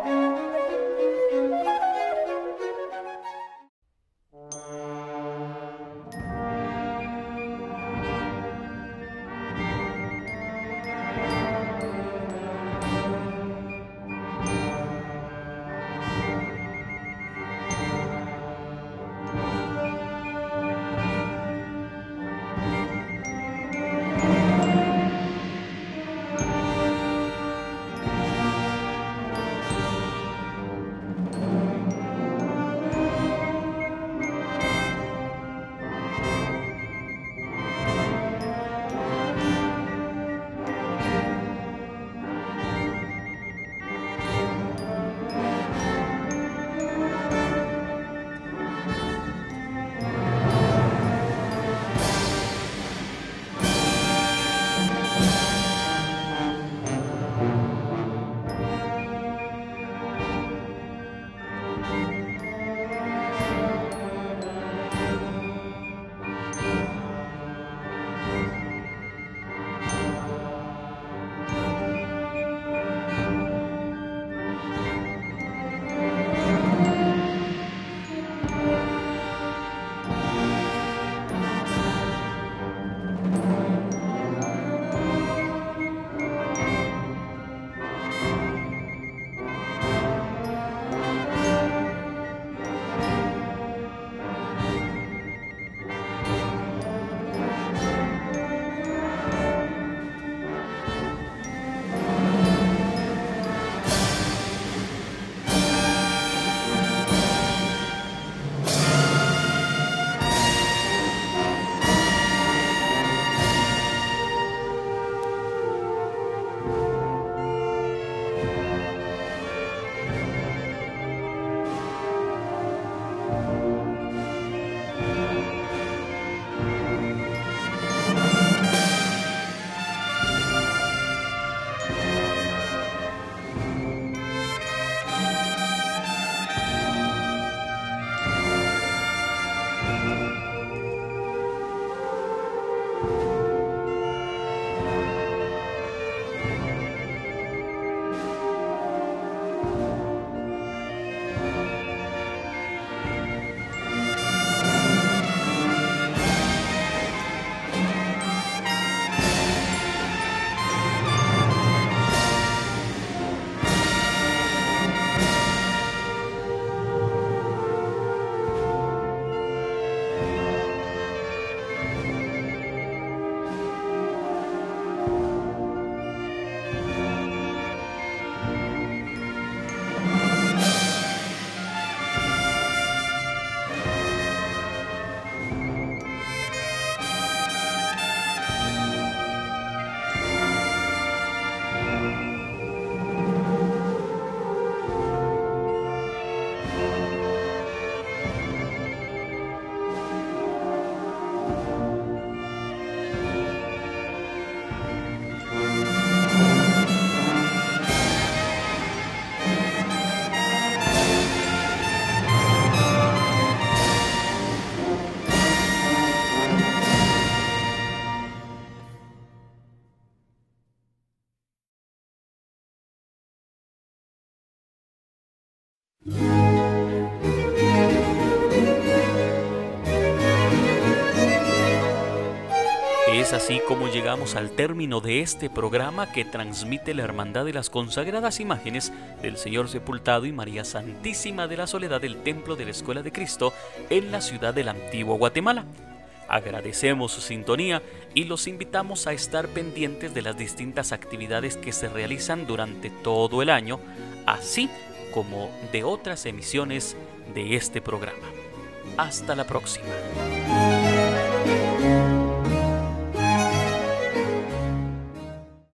Así como llegamos al término de este programa que transmite la Hermandad de las Consagradas Imágenes del Señor Sepultado y María Santísima de la Soledad del Templo de la Escuela de Cristo en la ciudad del Antiguo Guatemala. Agradecemos su sintonía y los invitamos a estar pendientes de las distintas actividades que se realizan durante todo el año, así como de otras emisiones de este programa. Hasta la próxima.